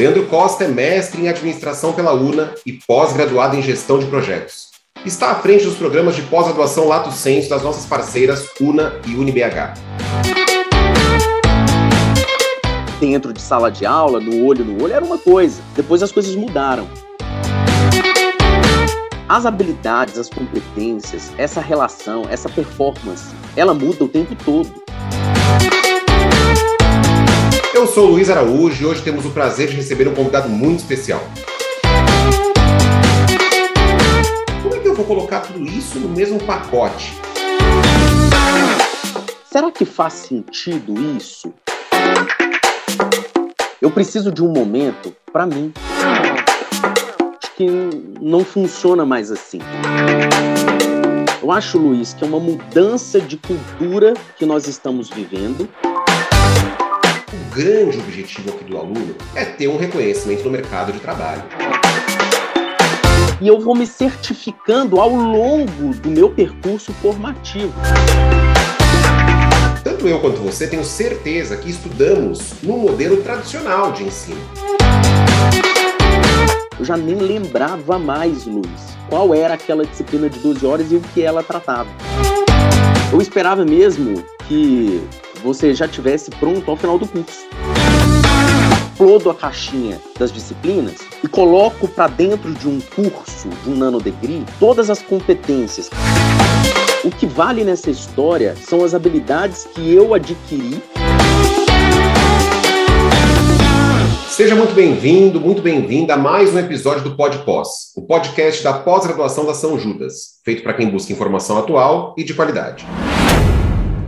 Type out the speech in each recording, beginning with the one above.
Leandro Costa é mestre em administração pela UNA e pós-graduado em gestão de projetos. Está à frente dos programas de pós-graduação Lato Senso das nossas parceiras UNA e UniBH. Dentro de sala de aula, no olho no olho, era uma coisa. Depois as coisas mudaram. As habilidades, as competências, essa relação, essa performance, ela muda o tempo todo. Eu sou o Luiz Araújo e hoje temos o prazer de receber um convidado muito especial. Como é que eu vou colocar tudo isso no mesmo pacote? Será que faz sentido isso? Eu preciso de um momento para mim que não funciona mais assim. Eu acho, Luiz, que é uma mudança de cultura que nós estamos vivendo. O grande objetivo aqui do aluno é ter um reconhecimento no mercado de trabalho. E eu vou me certificando ao longo do meu percurso formativo. Tanto eu quanto você tenho certeza que estudamos no modelo tradicional de ensino eu já nem lembrava mais, Luiz, qual era aquela disciplina de 12 horas e o que ela tratava. Eu esperava mesmo que você já tivesse pronto ao final do curso. Explodo a caixinha das disciplinas e coloco para dentro de um curso, de um nanodegree, todas as competências. O que vale nessa história são as habilidades que eu adquiri Seja muito bem-vindo, muito bem-vinda a mais um episódio do Pod Pós, o podcast da pós-graduação da São Judas, feito para quem busca informação atual e de qualidade.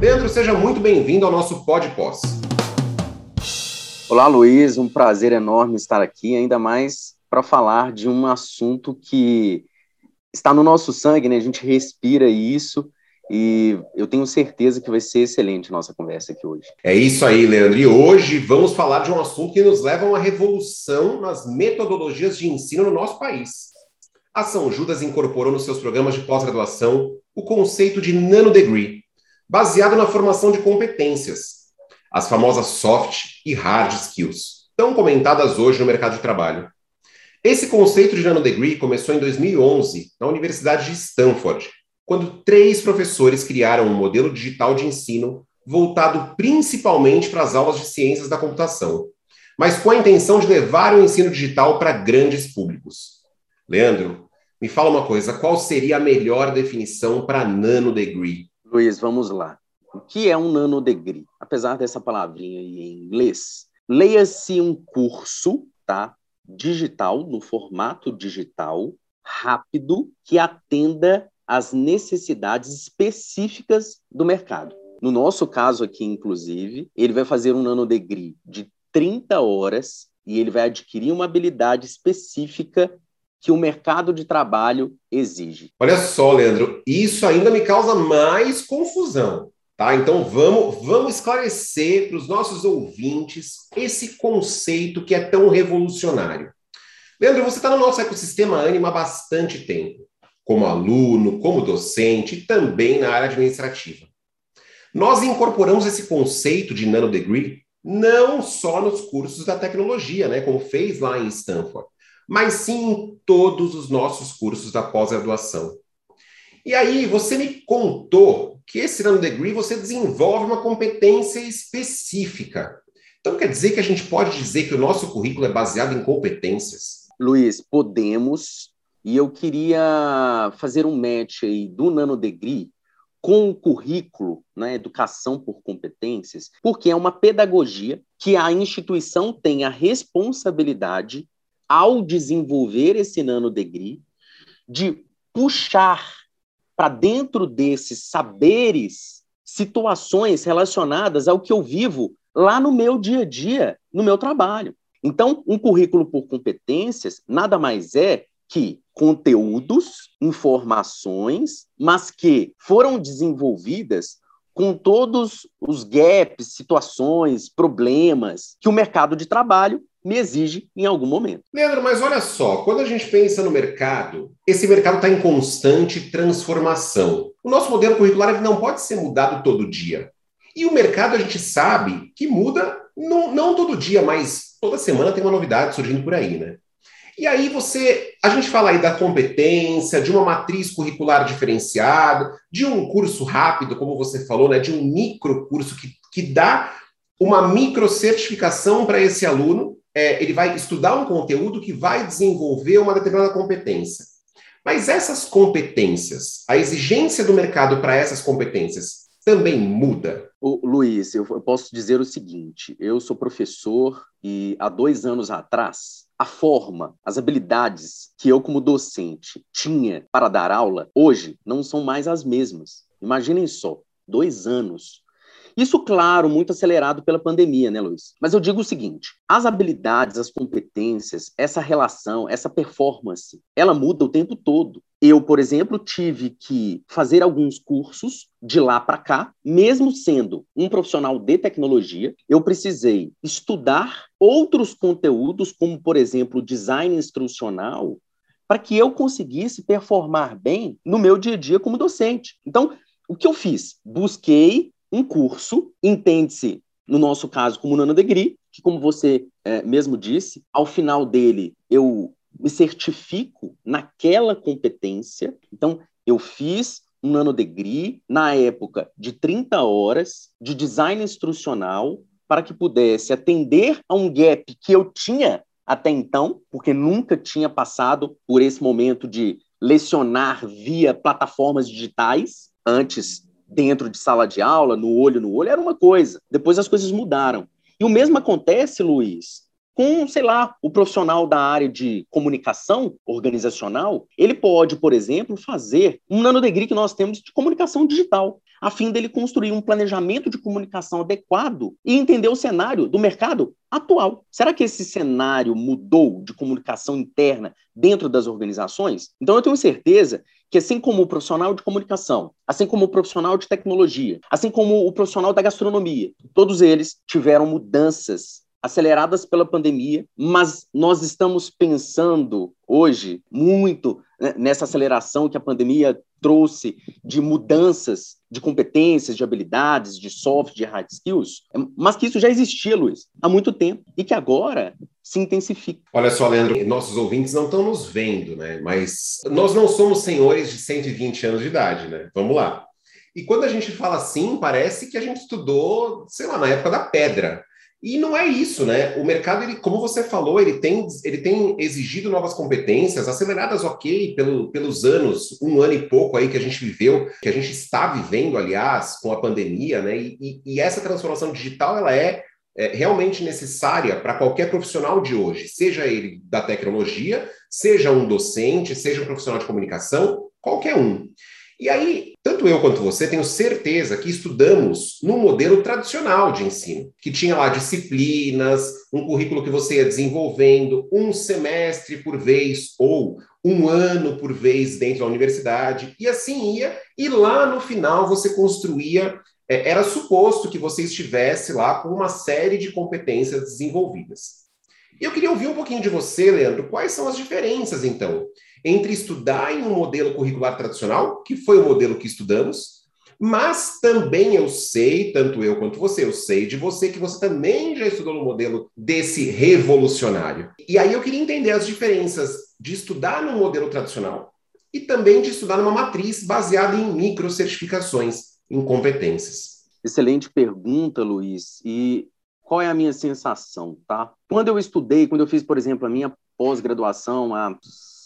Leandro, seja muito bem-vindo ao nosso Pod Pós. Olá, Luiz, um prazer enorme estar aqui, ainda mais para falar de um assunto que está no nosso sangue, né? A gente respira isso e eu tenho certeza que vai ser excelente a nossa conversa aqui hoje. É isso aí, Leandro. E hoje vamos falar de um assunto que nos leva a uma revolução nas metodologias de ensino no nosso país. A São Judas incorporou nos seus programas de pós-graduação o conceito de nanodegree, baseado na formação de competências, as famosas soft e hard skills, tão comentadas hoje no mercado de trabalho. Esse conceito de nanodegree começou em 2011 na Universidade de Stanford quando três professores criaram um modelo digital de ensino voltado principalmente para as aulas de ciências da computação, mas com a intenção de levar o ensino digital para grandes públicos. Leandro, me fala uma coisa, qual seria a melhor definição para nanodegree? Luiz, vamos lá. O que é um nanodegree? Apesar dessa palavrinha aí em inglês, leia-se um curso, tá? Digital, no formato digital, rápido, que atenda as necessidades específicas do mercado. No nosso caso aqui, inclusive, ele vai fazer um nanodegree de 30 horas e ele vai adquirir uma habilidade específica que o mercado de trabalho exige. Olha só, Leandro, isso ainda me causa mais confusão. Tá? Então vamos, vamos esclarecer para os nossos ouvintes esse conceito que é tão revolucionário. Leandro, você está no nosso ecossistema Anima há bastante tempo como aluno, como docente e também na área administrativa. Nós incorporamos esse conceito de nanodegree não só nos cursos da tecnologia, né, como fez lá em Stanford, mas sim em todos os nossos cursos da pós-graduação. E aí, você me contou que esse nanodegree você desenvolve uma competência específica. Então, quer dizer que a gente pode dizer que o nosso currículo é baseado em competências? Luiz, podemos e eu queria fazer um match aí do nanodegree com o currículo, né, educação por competências, porque é uma pedagogia que a instituição tem a responsabilidade ao desenvolver esse nanodegree de puxar para dentro desses saberes situações relacionadas ao que eu vivo lá no meu dia a dia, no meu trabalho. Então, um currículo por competências nada mais é que conteúdos, informações, mas que foram desenvolvidas com todos os gaps, situações, problemas que o mercado de trabalho me exige em algum momento. Leandro, mas olha só, quando a gente pensa no mercado, esse mercado está em constante transformação. O nosso modelo curricular não pode ser mudado todo dia. E o mercado a gente sabe que muda não, não todo dia, mas toda semana tem uma novidade surgindo por aí, né? E aí você, a gente fala aí da competência, de uma matriz curricular diferenciada, de um curso rápido, como você falou, né, de um micro curso que, que dá uma micro certificação para esse aluno. É, ele vai estudar um conteúdo que vai desenvolver uma determinada competência. Mas essas competências, a exigência do mercado para essas competências também muda? O, Luiz, eu posso dizer o seguinte: eu sou professor e há dois anos atrás a forma, as habilidades que eu, como docente, tinha para dar aula, hoje não são mais as mesmas. Imaginem só, dois anos. Isso, claro, muito acelerado pela pandemia, né, Luiz? Mas eu digo o seguinte: as habilidades, as competências, essa relação, essa performance, ela muda o tempo todo. Eu, por exemplo, tive que fazer alguns cursos de lá para cá, mesmo sendo um profissional de tecnologia, eu precisei estudar outros conteúdos, como, por exemplo, design instrucional, para que eu conseguisse performar bem no meu dia a dia como docente. Então, o que eu fiz? Busquei um curso, entende-se, no nosso caso, como Nano Degree, que, como você é, mesmo disse, ao final dele eu me certifico naquela competência. Então, eu fiz um nanodegree, na época, de 30 horas de design instrucional, para que pudesse atender a um gap que eu tinha até então, porque nunca tinha passado por esse momento de lecionar via plataformas digitais. Antes, dentro de sala de aula, no olho no olho, era uma coisa. Depois as coisas mudaram. E o mesmo acontece, Luiz, com, sei lá, o profissional da área de comunicação organizacional, ele pode, por exemplo, fazer um nanodegree que nós temos de comunicação digital, a fim dele construir um planejamento de comunicação adequado e entender o cenário do mercado atual. Será que esse cenário mudou de comunicação interna dentro das organizações? Então eu tenho certeza que assim como o profissional de comunicação, assim como o profissional de tecnologia, assim como o profissional da gastronomia, todos eles tiveram mudanças aceleradas pela pandemia, mas nós estamos pensando hoje muito né, nessa aceleração que a pandemia trouxe de mudanças de competências, de habilidades, de soft, de hard skills, mas que isso já existia, Luiz, há muito tempo e que agora se intensifica. Olha só, Leandro, nossos ouvintes não estão nos vendo, né? Mas nós não somos senhores de 120 anos de idade, né? Vamos lá. E quando a gente fala assim, parece que a gente estudou, sei lá, na época da pedra. E não é isso, né? O mercado, ele, como você falou, ele tem, ele tem exigido novas competências, aceleradas, ok, pelo, pelos anos, um ano e pouco aí que a gente viveu, que a gente está vivendo, aliás, com a pandemia, né? E, e, e essa transformação digital, ela é, é realmente necessária para qualquer profissional de hoje, seja ele da tecnologia, seja um docente, seja um profissional de comunicação, qualquer um. E aí, tanto eu quanto você tenho certeza que estudamos no modelo tradicional de ensino, que tinha lá disciplinas, um currículo que você ia desenvolvendo um semestre por vez ou um ano por vez dentro da universidade, e assim ia, e lá no final você construía. É, era suposto que você estivesse lá com uma série de competências desenvolvidas. E eu queria ouvir um pouquinho de você, Leandro, quais são as diferenças, então, entre estudar em um modelo curricular tradicional, que foi o modelo que estudamos, mas também eu sei, tanto eu quanto você, eu sei de você que você também já estudou no modelo desse revolucionário. E aí eu queria entender as diferenças de estudar no modelo tradicional e também de estudar numa matriz baseada em microcertificações, em competências. Excelente pergunta, Luiz. E qual é a minha sensação, tá? Quando eu estudei, quando eu fiz, por exemplo, a minha pós-graduação há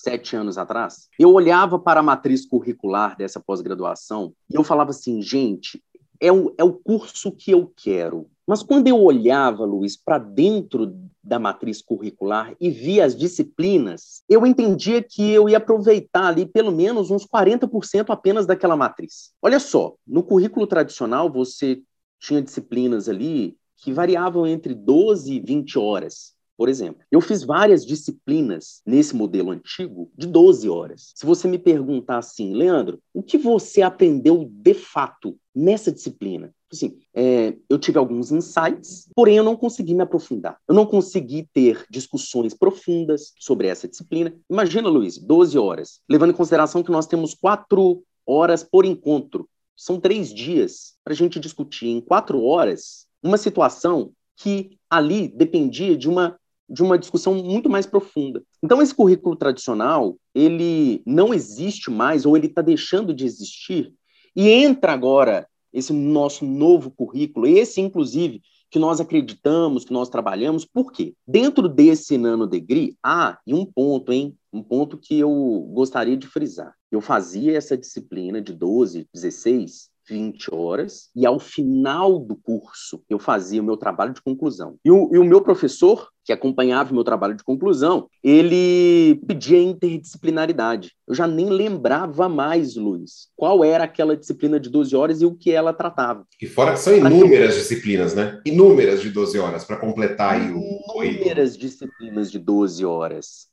sete anos atrás, eu olhava para a matriz curricular dessa pós-graduação e eu falava assim, gente, é o, é o curso que eu quero. Mas quando eu olhava, Luiz, para dentro da matriz curricular e via as disciplinas, eu entendia que eu ia aproveitar ali pelo menos uns 40% apenas daquela matriz. Olha só, no currículo tradicional você tinha disciplinas ali que variavam entre 12 e 20 horas por exemplo. Eu fiz várias disciplinas nesse modelo antigo de 12 horas. Se você me perguntar assim, Leandro, o que você aprendeu de fato nessa disciplina? Assim, é, eu tive alguns insights, porém eu não consegui me aprofundar. Eu não consegui ter discussões profundas sobre essa disciplina. Imagina, Luiz, 12 horas, levando em consideração que nós temos quatro horas por encontro. São três dias para a gente discutir em quatro horas uma situação que ali dependia de uma de uma discussão muito mais profunda. Então, esse currículo tradicional, ele não existe mais, ou ele está deixando de existir, e entra agora esse nosso novo currículo, esse, inclusive, que nós acreditamos, que nós trabalhamos, por quê? Dentro desse nano degree, ah, e um ponto, hein? Um ponto que eu gostaria de frisar. Eu fazia essa disciplina de 12, 16, 20 horas, e ao final do curso eu fazia o meu trabalho de conclusão. E o, e o meu professor, que acompanhava o meu trabalho de conclusão, ele pedia interdisciplinaridade. Eu já nem lembrava mais, Luiz, qual era aquela disciplina de 12 horas e o que ela tratava. E fora são inúmeras disciplinas, né? Inúmeras de 12 horas para completar aí o Inúmeras disciplinas de 12 horas.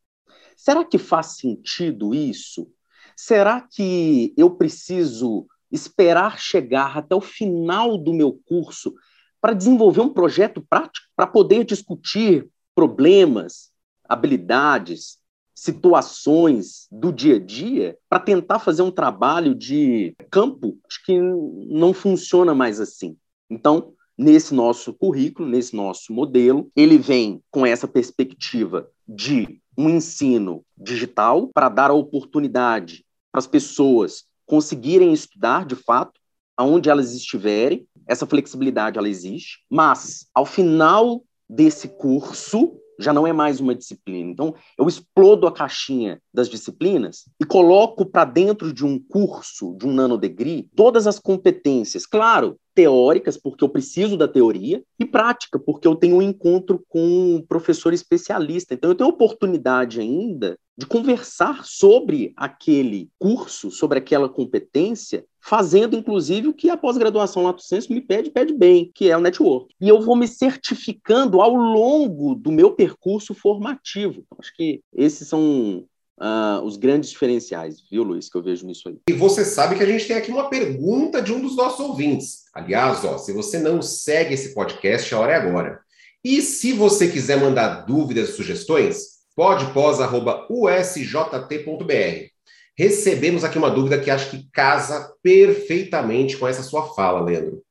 Será que faz sentido isso? Será que eu preciso esperar chegar até o final do meu curso para desenvolver um projeto prático, para poder discutir problemas, habilidades, situações do dia a dia, para tentar fazer um trabalho de campo, acho que não funciona mais assim. Então, nesse nosso currículo, nesse nosso modelo, ele vem com essa perspectiva de um ensino digital para dar a oportunidade para as pessoas conseguirem estudar de fato aonde elas estiverem. Essa flexibilidade ela existe, mas ao final desse curso já não é mais uma disciplina. Então, eu explodo a caixinha das disciplinas e coloco para dentro de um curso, de um nanodegree, todas as competências. Claro, teóricas, porque eu preciso da teoria, e prática, porque eu tenho um encontro com um professor especialista. Então, eu tenho oportunidade ainda de conversar sobre aquele curso, sobre aquela competência, fazendo inclusive o que a pós-graduação Lato Senso me pede, pede bem, que é o network. E eu vou me certificando ao longo do meu percurso formativo. Então, acho que esses são uh, os grandes diferenciais, viu, Luiz, que eu vejo nisso aí. E você sabe que a gente tem aqui uma pergunta de um dos nossos ouvintes. Aliás, ó, se você não segue esse podcast, a hora é agora. E se você quiser mandar dúvidas e sugestões, podpós.usjt.br. Recebemos aqui uma dúvida que acho que casa perfeitamente com essa sua fala, Leandro.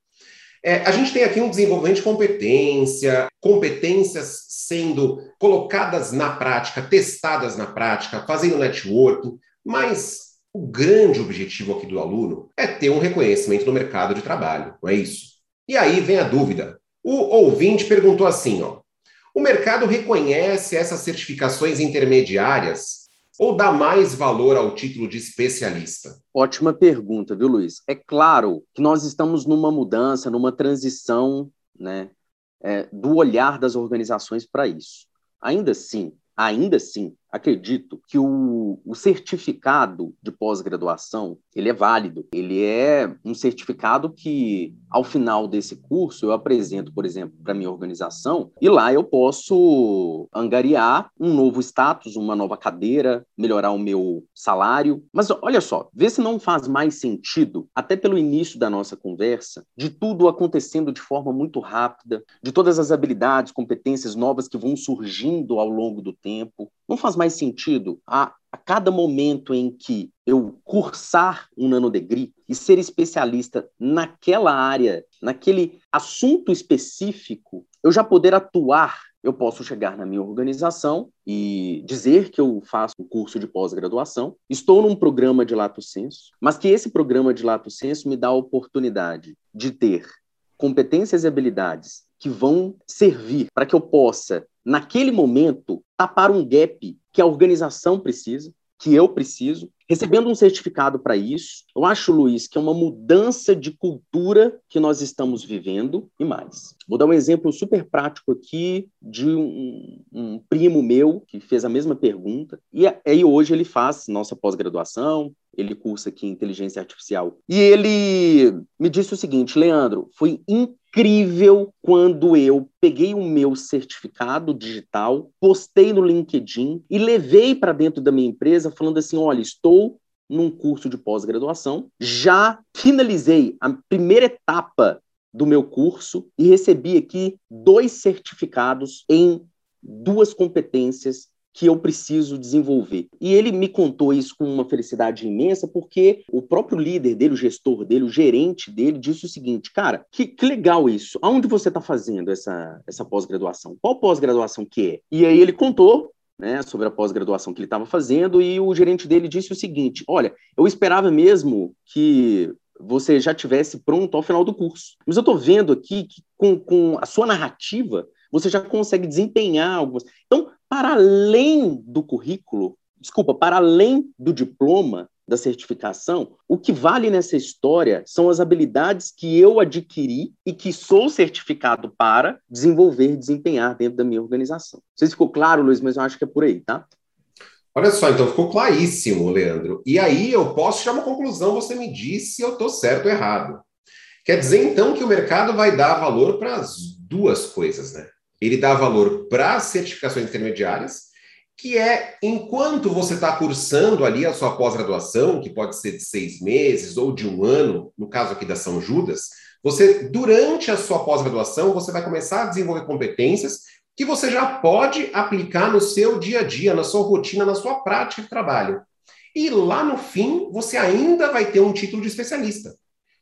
É, a gente tem aqui um desenvolvimento de competência, competências sendo colocadas na prática, testadas na prática, fazendo networking, mas o grande objetivo aqui do aluno é ter um reconhecimento no mercado de trabalho, não é isso? E aí vem a dúvida. O ouvinte perguntou assim, ó, o mercado reconhece essas certificações intermediárias ou dá mais valor ao título de especialista? Ótima pergunta, viu, Luiz? É claro que nós estamos numa mudança, numa transição né, é, do olhar das organizações para isso. Ainda assim, ainda assim, acredito que o, o certificado de pós-graduação ele é válido. Ele é um certificado que, ao final desse curso, eu apresento, por exemplo, para minha organização e lá eu posso angariar um novo status, uma nova cadeira, melhorar o meu salário. Mas olha só, vê se não faz mais sentido, até pelo início da nossa conversa, de tudo acontecendo de forma muito rápida, de todas as habilidades, competências novas que vão surgindo ao longo do tempo. Não faz mais sentido a, a cada momento em que eu cursar um nanodegree e ser especialista naquela área, naquele assunto específico, eu já poder atuar eu posso chegar na minha organização e dizer que eu faço um curso de pós-graduação, estou num programa de lato senso, mas que esse programa de lato senso me dá a oportunidade de ter competências e habilidades que vão servir para que eu possa, naquele momento, tapar um gap que a organização precisa, que eu preciso, recebendo um certificado para isso. Eu acho, Luiz, que é uma mudança de cultura que nós estamos vivendo e mais. Vou dar um exemplo super prático aqui de um, um primo meu que fez a mesma pergunta e aí hoje ele faz nossa pós-graduação, ele cursa aqui inteligência artificial. E ele me disse o seguinte, Leandro, foi incrível quando eu peguei o meu certificado digital, postei no LinkedIn e levei para dentro da minha empresa falando assim, olha, estou num curso de pós-graduação, já finalizei a primeira etapa do meu curso e recebi aqui dois certificados em duas competências que eu preciso desenvolver. E ele me contou isso com uma felicidade imensa, porque o próprio líder dele, o gestor dele, o gerente dele, disse o seguinte: cara, que, que legal isso. Aonde você está fazendo essa, essa pós-graduação? Qual pós-graduação que é? E aí ele contou né, sobre a pós-graduação que ele estava fazendo, e o gerente dele disse o seguinte: Olha, eu esperava mesmo que você já tivesse pronto ao final do curso. Mas eu estou vendo aqui que com, com a sua narrativa, você já consegue desempenhar algumas. Então, para além do currículo, desculpa, para além do diploma, da certificação, o que vale nessa história são as habilidades que eu adquiri e que sou certificado para desenvolver desempenhar dentro da minha organização. Não sei se ficou claro, Luiz, mas eu acho que é por aí, tá? Olha só, então ficou claríssimo, Leandro. E aí eu posso tirar uma conclusão, você me diz se eu estou certo ou errado. Quer dizer, então, que o mercado vai dar valor para as duas coisas, né? Ele dá valor para certificações intermediárias, que é enquanto você está cursando ali a sua pós-graduação, que pode ser de seis meses ou de um ano, no caso aqui da São Judas, você, durante a sua pós-graduação, você vai começar a desenvolver competências que você já pode aplicar no seu dia a dia, na sua rotina, na sua prática de trabalho. E lá no fim, você ainda vai ter um título de especialista.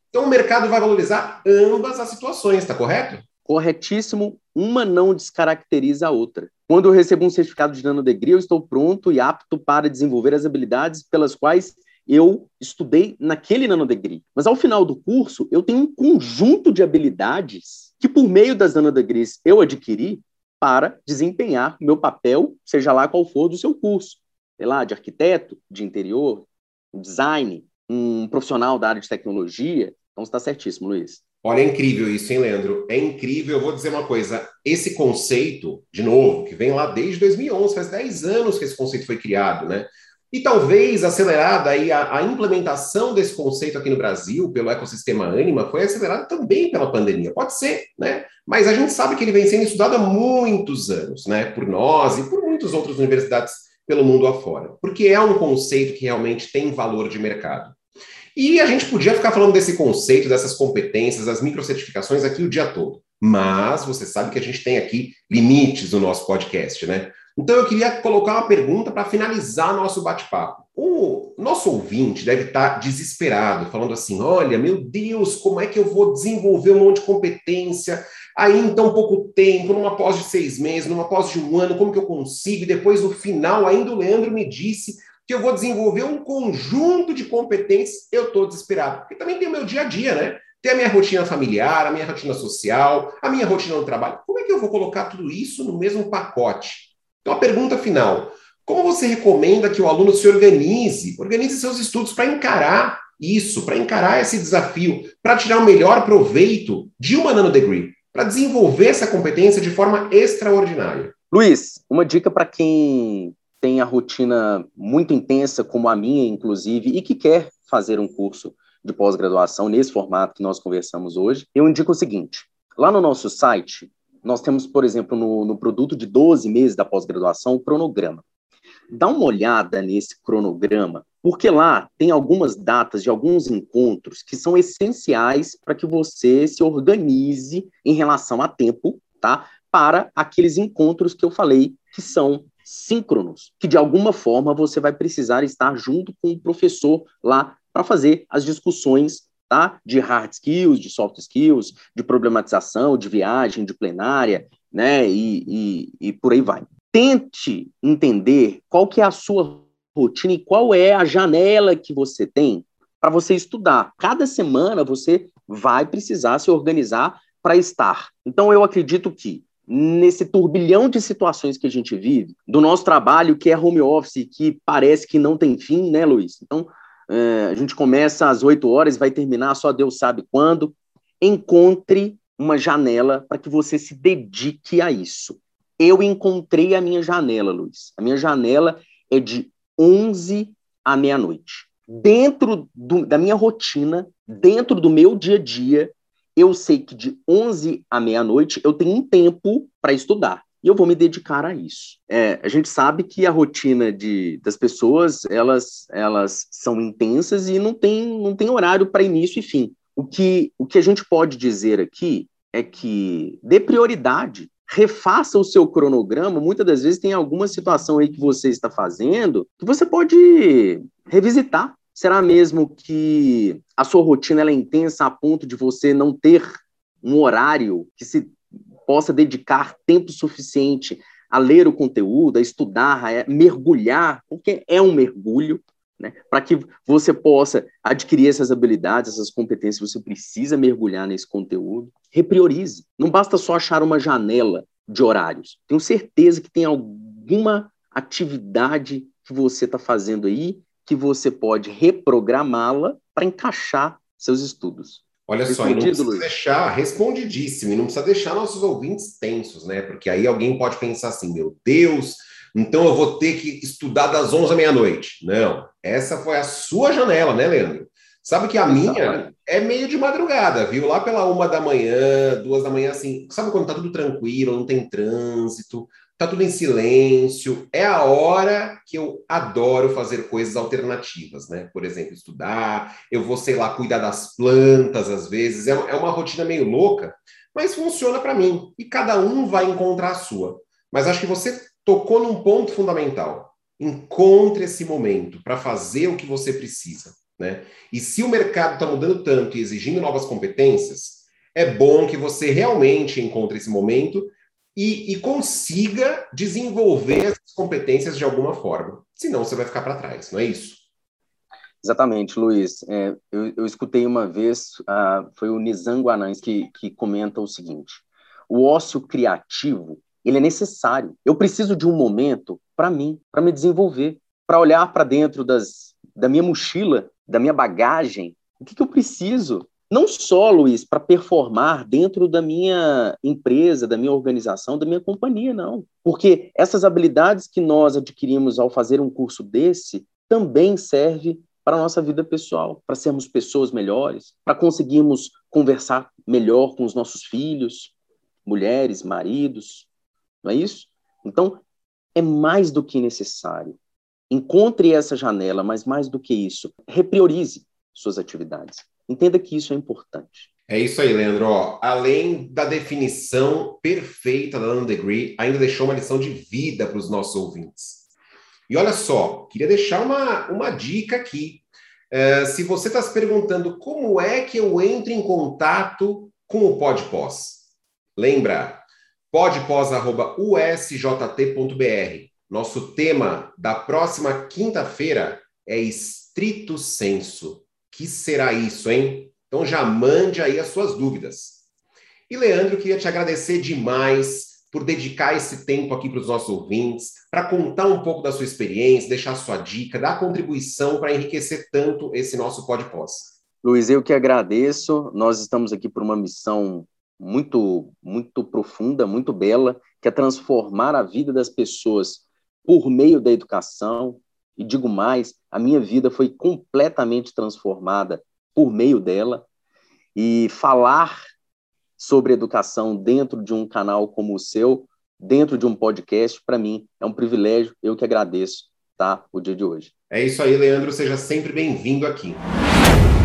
Então, o mercado vai valorizar ambas as situações, está correto? Corretíssimo, uma não descaracteriza a outra. Quando eu recebo um certificado de nanodegree, eu estou pronto e apto para desenvolver as habilidades pelas quais eu estudei naquele nanodegree. Mas ao final do curso, eu tenho um conjunto de habilidades que, por meio das nanodegrees, eu adquiri para desempenhar meu papel, seja lá qual for do seu curso. Sei lá, de arquiteto, de interior, design, um profissional da área de tecnologia. Então, está certíssimo, Luiz. Olha, é incrível isso, hein, Leandro? É incrível. Eu vou dizer uma coisa: esse conceito, de novo, que vem lá desde 2011, faz 10 anos que esse conceito foi criado, né? E talvez acelerada aí a, a, implementação desse conceito aqui no Brasil pelo ecossistema Anima foi acelerada também pela pandemia. Pode ser, né? Mas a gente sabe que ele vem sendo estudado há muitos anos, né? Por nós e por muitas outras universidades pelo mundo afora. Porque é um conceito que realmente tem valor de mercado. E a gente podia ficar falando desse conceito, dessas competências, das microcertificações aqui o dia todo. Mas você sabe que a gente tem aqui limites no nosso podcast, né? Então eu queria colocar uma pergunta para finalizar nosso bate-papo. O nosso ouvinte deve estar tá desesperado, falando assim: olha, meu Deus, como é que eu vou desenvolver um monte de competência aí em tão pouco tempo, numa pós de seis meses, numa pós de um ano, como que eu consigo? E depois, no final, ainda o Leandro me disse que eu vou desenvolver um conjunto de competências, eu estou desesperado. Porque também tem o meu dia a dia, né? Tem a minha rotina familiar, a minha rotina social, a minha rotina no trabalho. Como é que eu vou colocar tudo isso no mesmo pacote? Então, a pergunta final: como você recomenda que o aluno se organize, organize seus estudos para encarar isso, para encarar esse desafio, para tirar o melhor proveito de uma nanodegree, para desenvolver essa competência de forma extraordinária? Luiz, uma dica para quem tem a rotina muito intensa, como a minha, inclusive, e que quer fazer um curso de pós-graduação nesse formato que nós conversamos hoje, eu indico o seguinte: lá no nosso site, nós temos, por exemplo, no, no produto de 12 meses da pós-graduação, o cronograma. Dá uma olhada nesse cronograma, porque lá tem algumas datas de alguns encontros que são essenciais para que você se organize em relação a tempo, tá? Para aqueles encontros que eu falei que são síncronos, que de alguma forma você vai precisar estar junto com o professor lá para fazer as discussões tá? de hard skills, de soft skills, de problematização, de viagem, de plenária, né? E, e, e por aí vai. Tente entender qual que é a sua rotina e qual é a janela que você tem para você estudar. Cada semana você vai precisar se organizar para estar. Então eu acredito que nesse turbilhão de situações que a gente vive, do nosso trabalho que é home office, que parece que não tem fim, né, Luiz? Então, é, a gente começa às 8 horas, vai terminar só Deus sabe quando. Encontre uma janela para que você se dedique a isso. Eu encontrei a minha janela, Luiz. A minha janela é de 11 à meia-noite. Dentro do, da minha rotina, dentro do meu dia a dia, eu sei que de 11 à meia-noite eu tenho um tempo para estudar e eu vou me dedicar a isso. É, a gente sabe que a rotina de, das pessoas elas, elas são intensas e não tem, não tem horário para início e fim. O que, o que a gente pode dizer aqui é que dê prioridade refaça o seu cronograma. Muitas das vezes tem alguma situação aí que você está fazendo que você pode revisitar. Será mesmo que a sua rotina é intensa a ponto de você não ter um horário que se possa dedicar tempo suficiente a ler o conteúdo, a estudar, a mergulhar, porque é um mergulho, né? Para que você possa adquirir essas habilidades, essas competências, você precisa mergulhar nesse conteúdo. Repriorize. Não basta só achar uma janela de horários. Tenho certeza que tem alguma atividade que você está fazendo aí que você pode reprogramá-la para encaixar seus estudos. Olha só, e não precisa deixar respondidíssimo, e não precisa deixar nossos ouvintes tensos, né? Porque aí alguém pode pensar assim: meu Deus, então eu vou ter que estudar das 11 à meia-noite. Não, essa foi a sua janela, né, Leandro? Sabe que a minha é meio de madrugada, viu? Lá pela uma da manhã, duas da manhã, assim. Sabe quando tá tudo tranquilo, não tem trânsito, tá tudo em silêncio? É a hora que eu adoro fazer coisas alternativas, né? Por exemplo, estudar, eu vou, sei lá, cuidar das plantas às vezes. É, é uma rotina meio louca, mas funciona para mim. E cada um vai encontrar a sua. Mas acho que você tocou num ponto fundamental. Encontre esse momento para fazer o que você precisa. Né? E se o mercado está mudando tanto e exigindo novas competências, é bom que você realmente encontre esse momento e, e consiga desenvolver essas competências de alguma forma. Senão você vai ficar para trás, não é isso? Exatamente, Luiz. É, eu, eu, escutei uma vez, uh, foi o Nizam Guanães que, que comenta o seguinte: o ócio criativo ele é necessário. Eu preciso de um momento para mim, para me desenvolver, para olhar para dentro das, da minha mochila, da minha bagagem. O que, que eu preciso? Não só, Luiz, para performar dentro da minha empresa, da minha organização, da minha companhia, não. Porque essas habilidades que nós adquirimos ao fazer um curso desse também serve para a nossa vida pessoal, para sermos pessoas melhores, para conseguirmos conversar melhor com os nossos filhos, mulheres, maridos, não é isso? Então, é mais do que necessário. Encontre essa janela, mas mais do que isso, repriorize suas atividades. Entenda que isso é importante. É isso aí, Leandro. Ó, além da definição perfeita da Nano Degree, ainda deixou uma lição de vida para os nossos ouvintes. E olha só, queria deixar uma, uma dica aqui. Uh, se você está se perguntando como é que eu entro em contato com o PodPós, lembra, podpós.usjt.br. Nosso tema da próxima quinta-feira é estrito senso. Que será isso, hein? Então já mande aí as suas dúvidas. E Leandro, queria te agradecer demais por dedicar esse tempo aqui para os nossos ouvintes, para contar um pouco da sua experiência, deixar sua dica, dar contribuição para enriquecer tanto esse nosso podcast. Luiz, eu que agradeço. Nós estamos aqui por uma missão muito, muito profunda, muito bela, que é transformar a vida das pessoas por meio da educação. E digo mais, a minha vida foi completamente transformada por meio dela. E falar sobre educação dentro de um canal como o seu, dentro de um podcast, para mim é um privilégio. Eu que agradeço, tá? O dia de hoje. É isso aí, Leandro. Seja sempre bem-vindo aqui.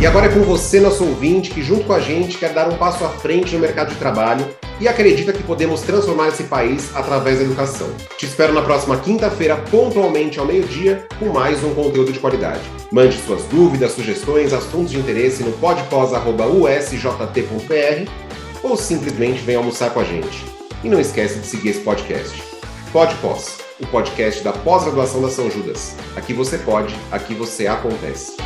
E agora é com você, nosso ouvinte, que junto com a gente quer dar um passo à frente no mercado de trabalho e acredita que podemos transformar esse país através da educação. Te espero na próxima quinta-feira, pontualmente ao meio-dia, com mais um conteúdo de qualidade. Mande suas dúvidas, sugestões, assuntos de interesse no podpos.usjt.br ou simplesmente venha almoçar com a gente. E não esquece de seguir esse podcast. Podpós, o podcast da pós-graduação da São Judas. Aqui você pode, aqui você acontece.